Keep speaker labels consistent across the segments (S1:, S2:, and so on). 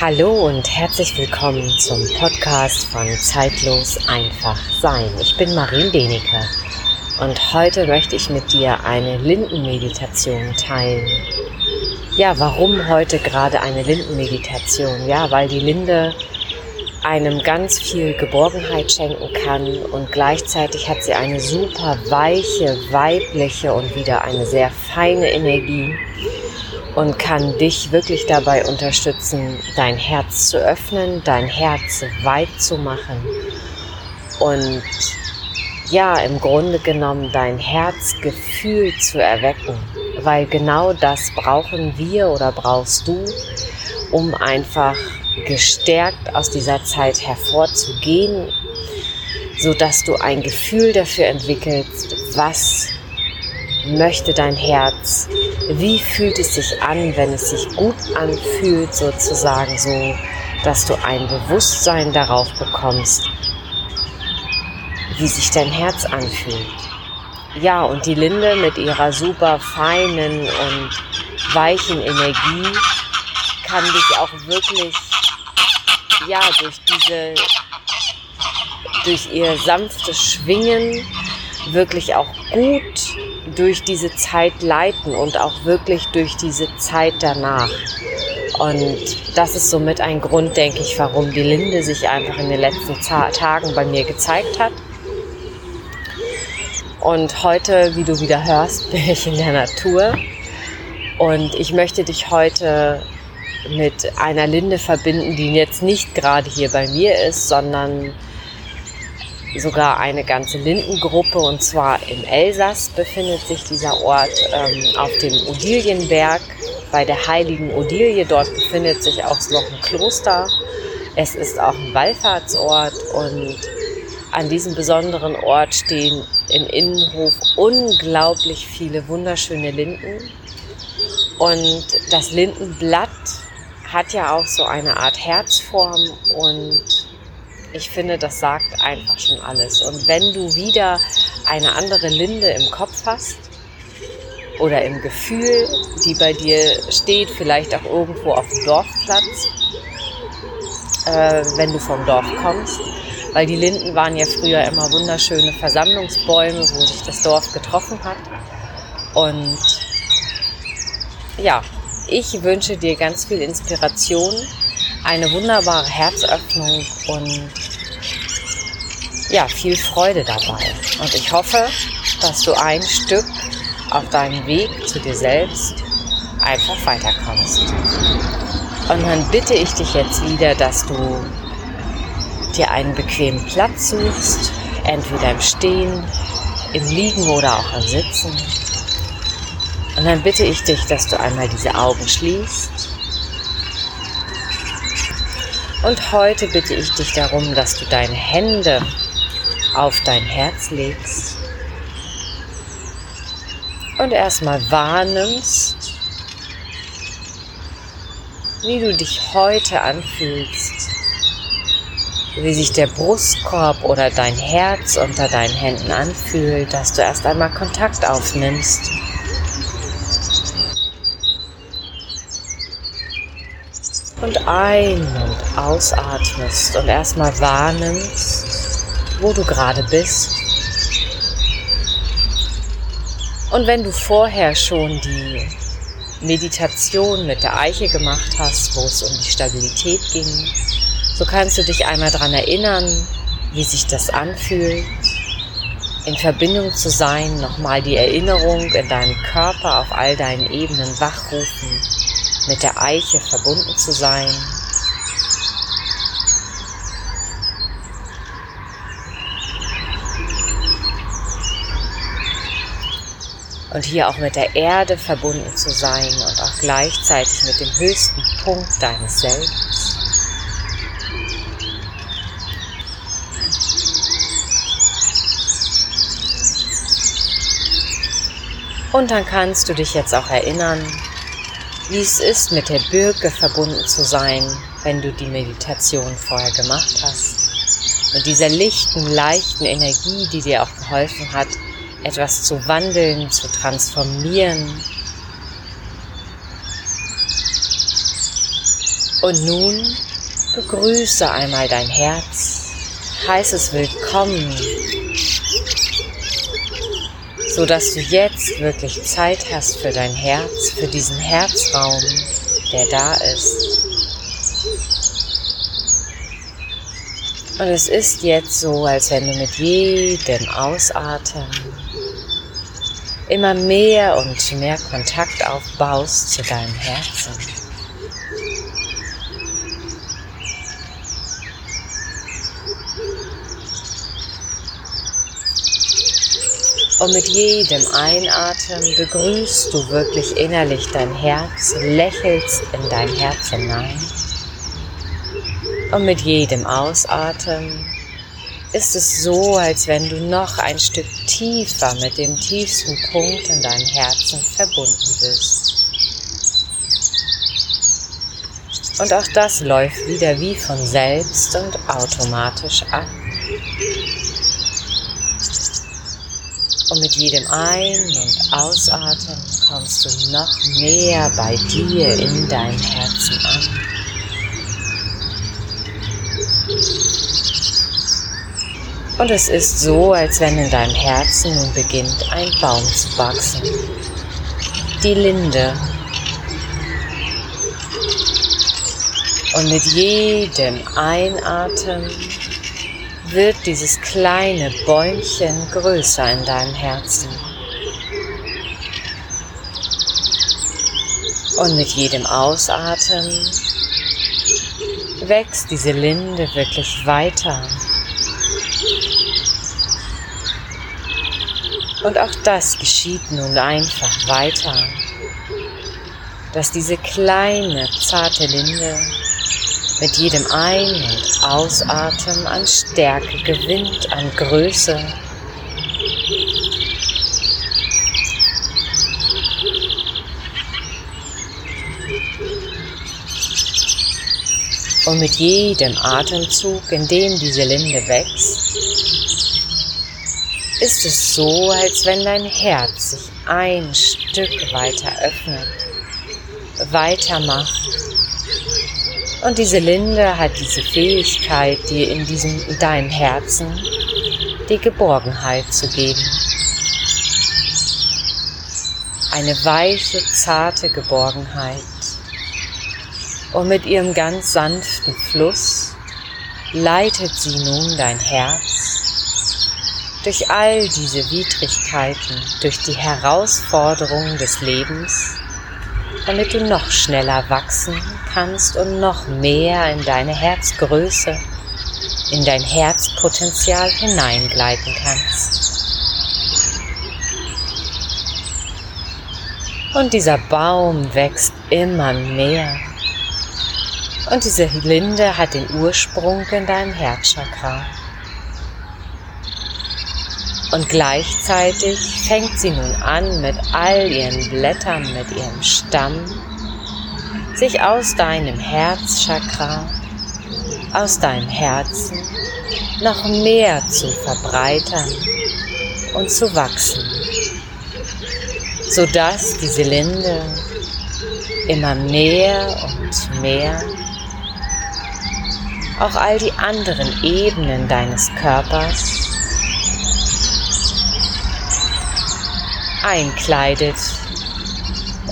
S1: Hallo und herzlich willkommen zum Podcast von Zeitlos einfach sein. Ich bin Marien Denecke und heute möchte ich mit dir eine Lindenmeditation teilen. Ja, warum heute gerade eine Lindenmeditation? Ja, weil die Linde einem ganz viel Geborgenheit schenken kann und gleichzeitig hat sie eine super weiche, weibliche und wieder eine sehr feine Energie und kann dich wirklich dabei unterstützen, dein Herz zu öffnen, dein Herz weit zu machen. Und ja, im Grunde genommen dein Herzgefühl zu erwecken, weil genau das brauchen wir oder brauchst du, um einfach gestärkt aus dieser Zeit hervorzugehen, so dass du ein Gefühl dafür entwickelst, was möchte dein Herz? Wie fühlt es sich an, wenn es sich gut anfühlt, sozusagen so, dass du ein Bewusstsein darauf bekommst, wie sich dein Herz anfühlt? Ja, und die Linde mit ihrer super feinen und weichen Energie kann dich auch wirklich, ja, durch diese, durch ihr sanftes Schwingen wirklich auch gut durch diese Zeit leiten und auch wirklich durch diese Zeit danach. Und das ist somit ein Grund, denke ich, warum die Linde sich einfach in den letzten Tagen bei mir gezeigt hat. Und heute, wie du wieder hörst, bin ich in der Natur. Und ich möchte dich heute mit einer Linde verbinden, die jetzt nicht gerade hier bei mir ist, sondern sogar eine ganze Lindengruppe und zwar im Elsass befindet sich dieser Ort ähm, auf dem Odilienberg bei der heiligen Odilie. Dort befindet sich auch noch ein Kloster. Es ist auch ein Wallfahrtsort und an diesem besonderen Ort stehen im Innenhof unglaublich viele wunderschöne Linden. Und das Lindenblatt hat ja auch so eine Art Herzform und ich finde, das sagt einfach schon alles. Und wenn du wieder eine andere Linde im Kopf hast oder im Gefühl, die bei dir steht, vielleicht auch irgendwo auf dem Dorfplatz, äh, wenn du vom Dorf kommst, weil die Linden waren ja früher immer wunderschöne Versammlungsbäume, wo sich das Dorf getroffen hat. Und ja, ich wünsche dir ganz viel Inspiration eine wunderbare Herzöffnung und ja, viel Freude dabei. Und ich hoffe, dass du ein Stück auf deinem Weg zu dir selbst einfach weiterkommst. Und dann bitte ich dich jetzt wieder, dass du dir einen bequemen Platz suchst, entweder im Stehen, im Liegen oder auch im Sitzen. Und dann bitte ich dich, dass du einmal diese Augen schließt und heute bitte ich dich darum, dass du deine Hände auf dein Herz legst und erstmal wahrnimmst, wie du dich heute anfühlst, wie sich der Brustkorb oder dein Herz unter deinen Händen anfühlt, dass du erst einmal Kontakt aufnimmst und ein- und ausatmest und erstmal wahrnimmst, wo du gerade bist. Und wenn du vorher schon die Meditation mit der Eiche gemacht hast, wo es um die Stabilität ging, so kannst du dich einmal daran erinnern, wie sich das anfühlt, in Verbindung zu sein, nochmal die Erinnerung in deinem Körper auf all deinen Ebenen wachrufen mit der Eiche verbunden zu sein. Und hier auch mit der Erde verbunden zu sein und auch gleichzeitig mit dem höchsten Punkt deines Selbst. Und dann kannst du dich jetzt auch erinnern, wie es ist, mit der Birke verbunden zu sein, wenn du die Meditation vorher gemacht hast. Und dieser lichten, leichten Energie, die dir auch geholfen hat, etwas zu wandeln, zu transformieren. Und nun begrüße einmal dein Herz, heißes Willkommen, so dass du jetzt wirklich Zeit hast für dein Herz, für diesen Herzraum, der da ist. Und es ist jetzt so, als wenn du mit jedem Ausatmen immer mehr und mehr Kontakt aufbaust zu deinem Herzen. Und mit jedem Einatmen begrüßt du wirklich innerlich dein Herz, lächelst in dein Herz hinein. Und mit jedem Ausatmen ist es so, als wenn du noch ein Stück tiefer mit dem tiefsten Punkt in deinem Herzen verbunden bist. Und auch das läuft wieder wie von selbst und automatisch ab. Und mit jedem Ein- und Ausatmen kommst du noch mehr bei dir in deinem Herzen an. Und es ist so, als wenn in deinem Herzen nun beginnt ein Baum zu wachsen. Die Linde. Und mit jedem Einatmen wird dieses kleine Bäumchen größer in deinem Herzen. Und mit jedem Ausatmen wächst diese Linde wirklich weiter. Und auch das geschieht nun einfach weiter, dass diese kleine, zarte Linde mit jedem Ein- und Ausatmen an Stärke gewinnt, an Größe. Und mit jedem Atemzug, in dem diese Linde wächst, ist es so, als wenn dein Herz sich ein Stück weiter öffnet, weitermacht und diese Linde hat diese Fähigkeit, dir in diesem, in deinem Herzen die Geborgenheit zu geben. Eine weiche, zarte Geborgenheit. Und mit ihrem ganz sanften Fluss leitet sie nun dein Herz durch all diese Widrigkeiten, durch die Herausforderungen des Lebens damit du noch schneller wachsen kannst und noch mehr in deine Herzgröße, in dein Herzpotenzial hineingleiten kannst. Und dieser Baum wächst immer mehr. Und diese Linde hat den Ursprung in deinem Herzchakra. Und gleichzeitig fängt sie nun an, mit all ihren Blättern, mit ihrem Stamm, sich aus deinem Herzchakra, aus deinem Herzen noch mehr zu verbreitern und zu wachsen, sodass diese Linde immer mehr und mehr auch all die anderen Ebenen deines Körpers einkleidet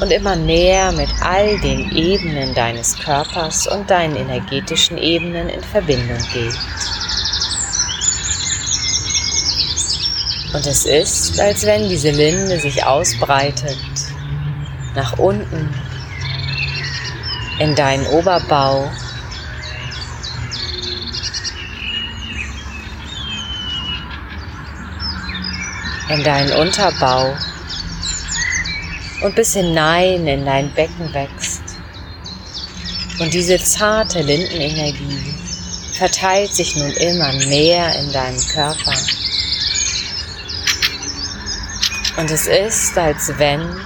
S1: und immer mehr mit all den Ebenen deines Körpers und deinen energetischen Ebenen in Verbindung geht. Und es ist, als wenn diese Linde sich ausbreitet nach unten in deinen Oberbau in deinen Unterbau und bis hinein in dein Becken wächst. Und diese zarte Lindenenergie verteilt sich nun immer mehr in deinem Körper. Und es ist, als wenn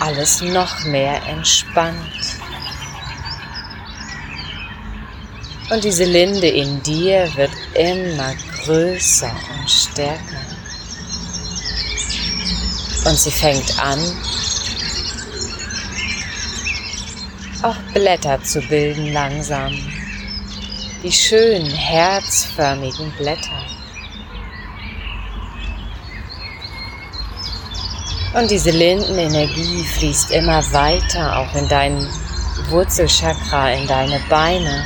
S1: alles noch mehr entspannt. Und diese Linde in dir wird immer größer und stärker. Und sie fängt an, auch Blätter zu bilden langsam. Die schönen herzförmigen Blätter. Und diese Lindenenergie fließt immer weiter auch in dein Wurzelchakra, in deine Beine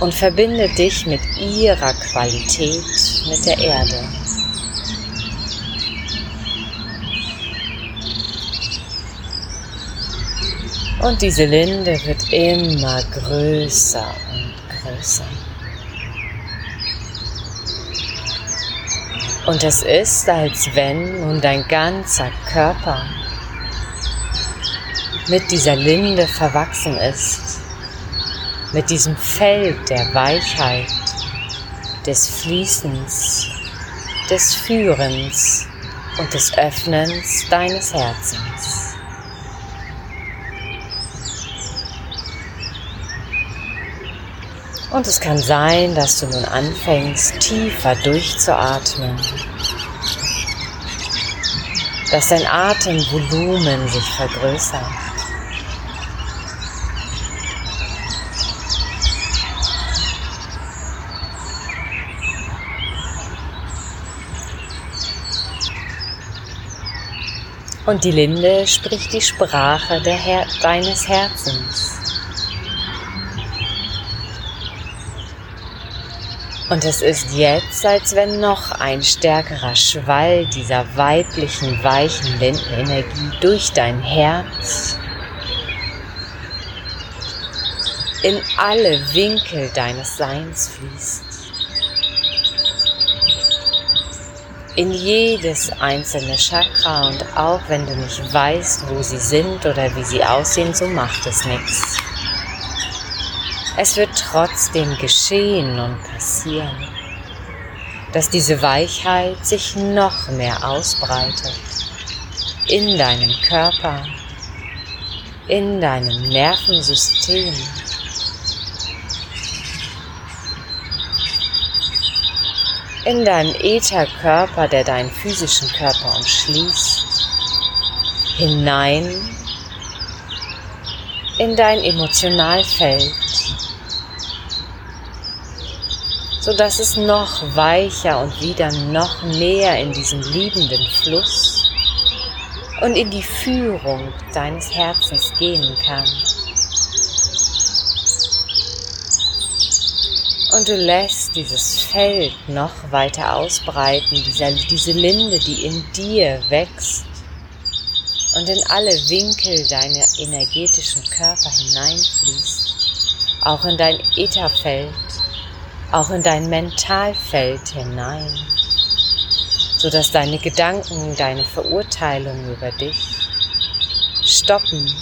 S1: und verbindet dich mit ihrer Qualität, mit der Erde. Und diese Linde wird immer größer und größer. Und es ist, als wenn nun dein ganzer Körper mit dieser Linde verwachsen ist, mit diesem Feld der Weichheit, des Fließens, des Führens und des Öffnens deines Herzens. Und es kann sein, dass du nun anfängst, tiefer durchzuatmen, dass dein Atemvolumen sich vergrößert. Und die Linde spricht die Sprache Her deines Herzens. Und es ist jetzt, als wenn noch ein stärkerer Schwall dieser weiblichen, weichen Lindenenergie durch dein Herz in alle Winkel deines Seins fließt. In jedes einzelne Chakra und auch wenn du nicht weißt, wo sie sind oder wie sie aussehen, so macht es nichts. Es wird trotzdem geschehen und passieren, dass diese Weichheit sich noch mehr ausbreitet in deinem Körper, in deinem Nervensystem. in deinem Ätherkörper, der deinen physischen Körper umschließt, hinein in dein Emotionalfeld, sodass es noch weicher und wieder noch näher in diesen liebenden Fluss und in die Führung deines Herzens gehen kann. Und du lässt dieses Feld noch weiter ausbreiten, dieser, diese Linde, die in dir wächst und in alle Winkel deiner energetischen Körper hineinfließt, auch in dein Ätherfeld auch in dein Mentalfeld hinein, sodass deine Gedanken, deine Verurteilungen über dich stoppen,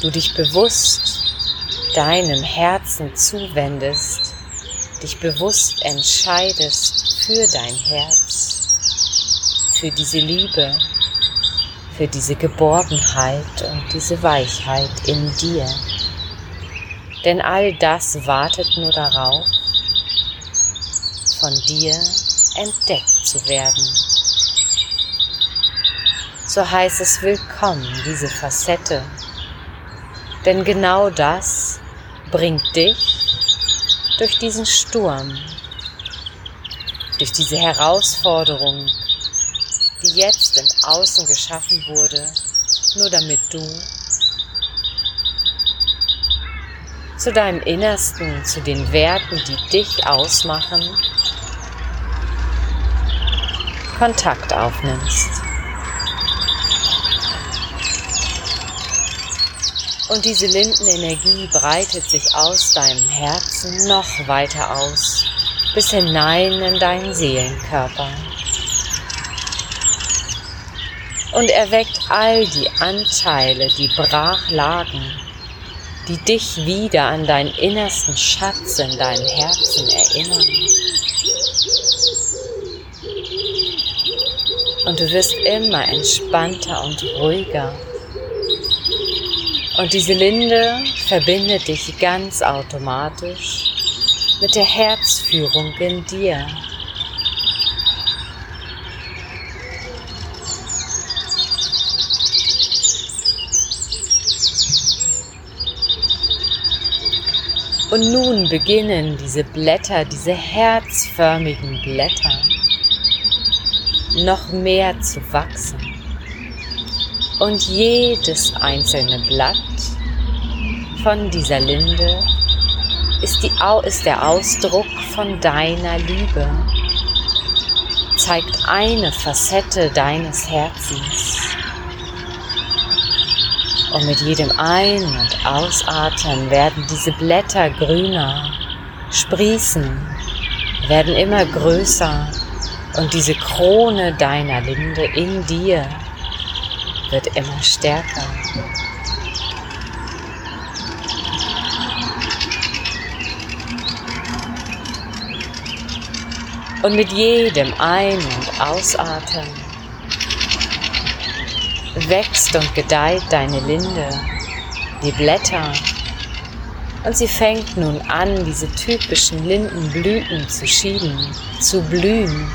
S1: du dich bewusst deinem Herzen zuwendest, dich bewusst entscheidest für dein Herz, für diese Liebe, für diese Geborgenheit und diese Weichheit in dir. Denn all das wartet nur darauf, von dir entdeckt zu werden. So heißt es willkommen, diese Facette. Denn genau das bringt dich durch diesen Sturm, durch diese Herausforderung, die jetzt im Außen geschaffen wurde, nur damit du zu deinem Innersten, zu den Werten, die dich ausmachen, Kontakt aufnimmst. Und diese Lindenenergie breitet sich aus deinem Herzen noch weiter aus, bis hinein in deinen Seelenkörper. Und erweckt all die Anteile, die brach lagen, die dich wieder an deinen innersten Schatz in deinem Herzen erinnern. Und du wirst immer entspannter und ruhiger. Und diese Linde verbindet dich ganz automatisch mit der Herzführung in dir. Und nun beginnen diese Blätter, diese herzförmigen Blätter, noch mehr zu wachsen. Und jedes einzelne Blatt von dieser Linde ist, die, ist der Ausdruck von deiner Liebe, zeigt eine Facette deines Herzens. Und mit jedem Ein- und Ausatmen werden diese Blätter grüner, sprießen, werden immer größer und diese Krone deiner Linde in dir wird immer stärker. Und mit jedem Ein- und Ausatmen wächst und gedeiht deine Linde, die Blätter. Und sie fängt nun an, diese typischen Lindenblüten zu schieben, zu blühen.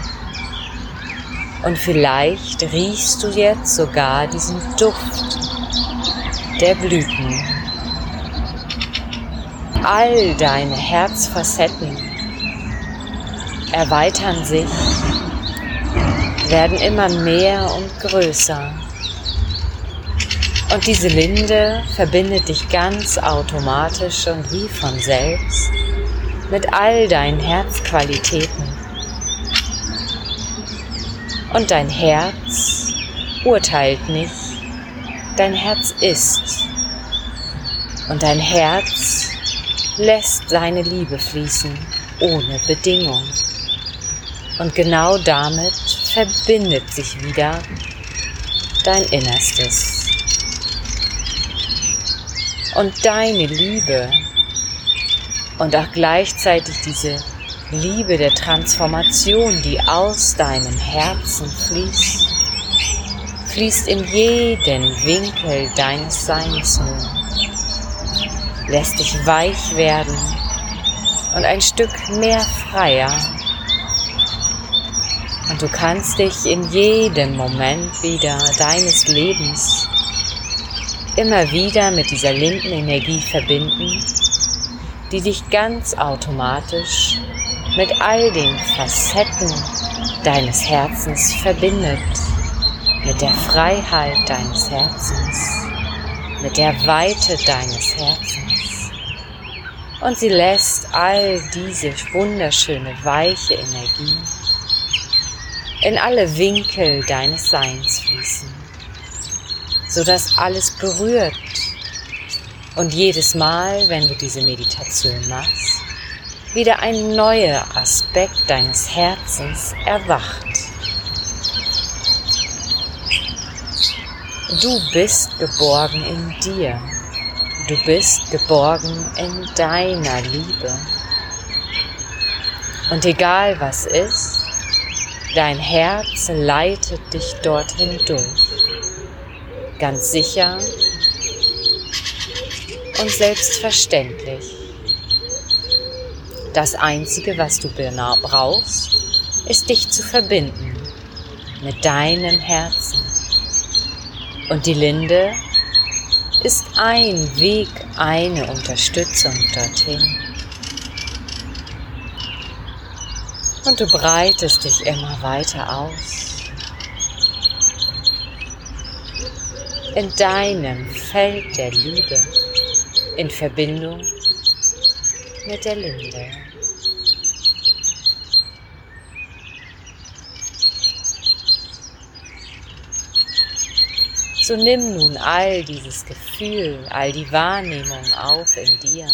S1: Und vielleicht riechst du jetzt sogar diesen Duft der Blüten. All deine Herzfacetten erweitern sich, werden immer mehr und größer. Und diese Linde verbindet dich ganz automatisch und wie von selbst mit all deinen Herzqualitäten. Und dein Herz urteilt nicht, dein Herz ist. Und dein Herz lässt seine Liebe fließen ohne Bedingung. Und genau damit verbindet sich wieder dein Innerstes. Und deine Liebe. Und auch gleichzeitig diese Liebe der Transformation, die aus deinem Herzen fließt, fließt in jeden Winkel deines Seins nun, lässt dich weich werden und ein Stück mehr freier. Und du kannst dich in jedem Moment wieder deines Lebens immer wieder mit dieser Lindenenergie verbinden, die dich ganz automatisch mit all den Facetten deines Herzens verbindet, mit der Freiheit deines Herzens, mit der Weite deines Herzens. Und sie lässt all diese wunderschöne, weiche Energie in alle Winkel deines Seins fließen, sodass alles berührt und jedes Mal, wenn du diese Meditation machst, wieder ein neuer Aspekt deines Herzens erwacht. Du bist geborgen in dir. Du bist geborgen in deiner Liebe. Und egal was ist, Dein Herz leitet dich dorthin durch. Ganz sicher und selbstverständlich. Das Einzige, was du brauchst, ist dich zu verbinden mit deinem Herzen. Und die Linde ist ein Weg, eine Unterstützung dorthin. und du breitest dich immer weiter aus. In deinem Feld der Liebe, in Verbindung mit der Linde. So nimm nun all dieses Gefühl, all die Wahrnehmung auf in dir.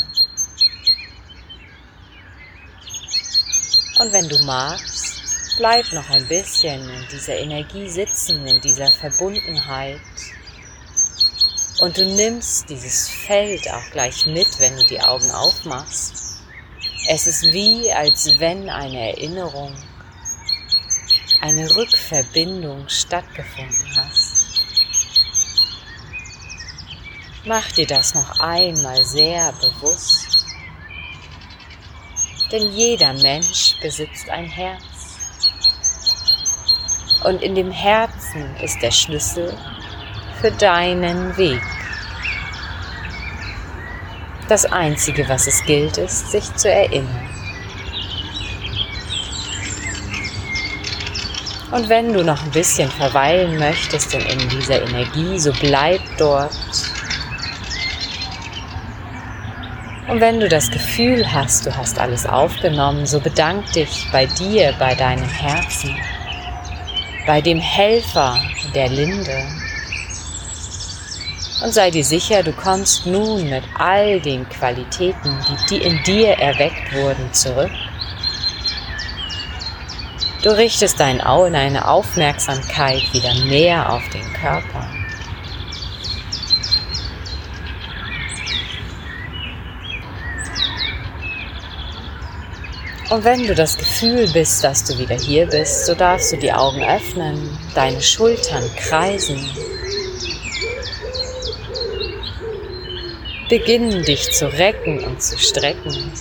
S1: Und wenn du magst, bleib noch ein bisschen in dieser Energie sitzen, in dieser Verbundenheit. Und du nimmst dieses Feld auch gleich mit, wenn du die Augen aufmachst. Es ist wie, als wenn eine Erinnerung, eine Rückverbindung stattgefunden hast. Mach dir das noch einmal sehr bewusst. Denn jeder Mensch besitzt ein Herz. Und in dem Herzen ist der Schlüssel für deinen Weg. Das Einzige, was es gilt, ist, sich zu erinnern. Und wenn du noch ein bisschen verweilen möchtest in dieser Energie, so bleib dort. Und wenn du das Gefühl hast, du hast alles aufgenommen, so bedank dich bei dir, bei deinem Herzen, bei dem Helfer der Linde. Und sei dir sicher, du kommst nun mit all den Qualitäten, die in dir erweckt wurden, zurück Du richtest dein Auge, deine Aufmerksamkeit wieder mehr auf den Körper. Und wenn du das Gefühl bist, dass du wieder hier bist, so darfst du die Augen öffnen, deine Schultern kreisen. Beginnen dich zu recken und zu strecken.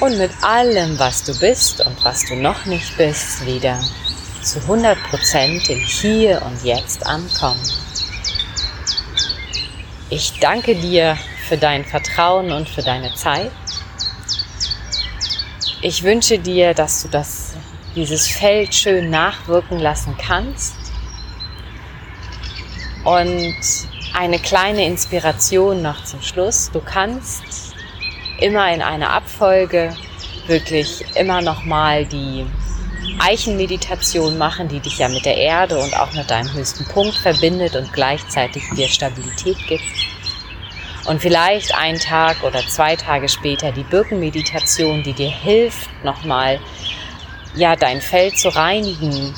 S1: und mit allem, was du bist und was du noch nicht bist, wieder zu 100% im Hier und Jetzt ankommen. Ich danke dir für dein Vertrauen und für deine Zeit. Ich wünsche dir, dass du das, dieses Feld schön nachwirken lassen kannst. Und eine kleine Inspiration noch zum Schluss. Du kannst immer in einer Abfolge wirklich immer noch mal die Eichenmeditation machen, die dich ja mit der Erde und auch mit deinem höchsten Punkt verbindet und gleichzeitig dir Stabilität gibt. Und vielleicht einen Tag oder zwei Tage später die Birkenmeditation, die dir hilft, nochmal ja, dein Feld zu reinigen,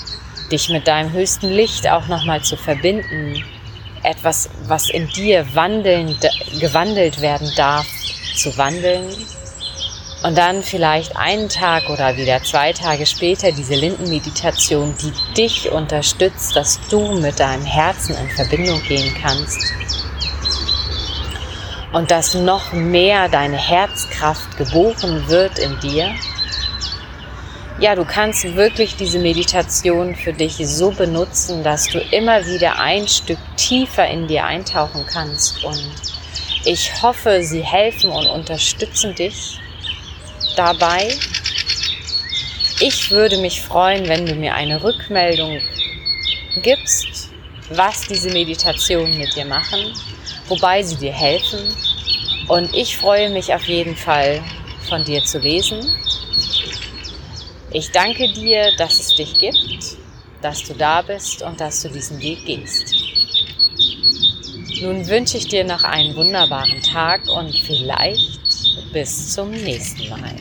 S1: dich mit deinem höchsten Licht auch nochmal zu verbinden, etwas, was in dir wandelnd, gewandelt werden darf, zu wandeln und dann vielleicht einen Tag oder wieder zwei Tage später diese Lindenmeditation, die dich unterstützt, dass du mit deinem Herzen in Verbindung gehen kannst und dass noch mehr deine Herzkraft geboren wird in dir. Ja, du kannst wirklich diese Meditation für dich so benutzen, dass du immer wieder ein Stück tiefer in dir eintauchen kannst und ich hoffe, sie helfen und unterstützen dich dabei. Ich würde mich freuen, wenn du mir eine Rückmeldung gibst, was diese Meditationen mit dir machen, wobei sie dir helfen. Und ich freue mich auf jeden Fall, von dir zu lesen. Ich danke dir, dass es dich gibt, dass du da bist und dass du diesen Weg gehst. Nun wünsche ich dir noch einen wunderbaren Tag und vielleicht bis zum nächsten Mal.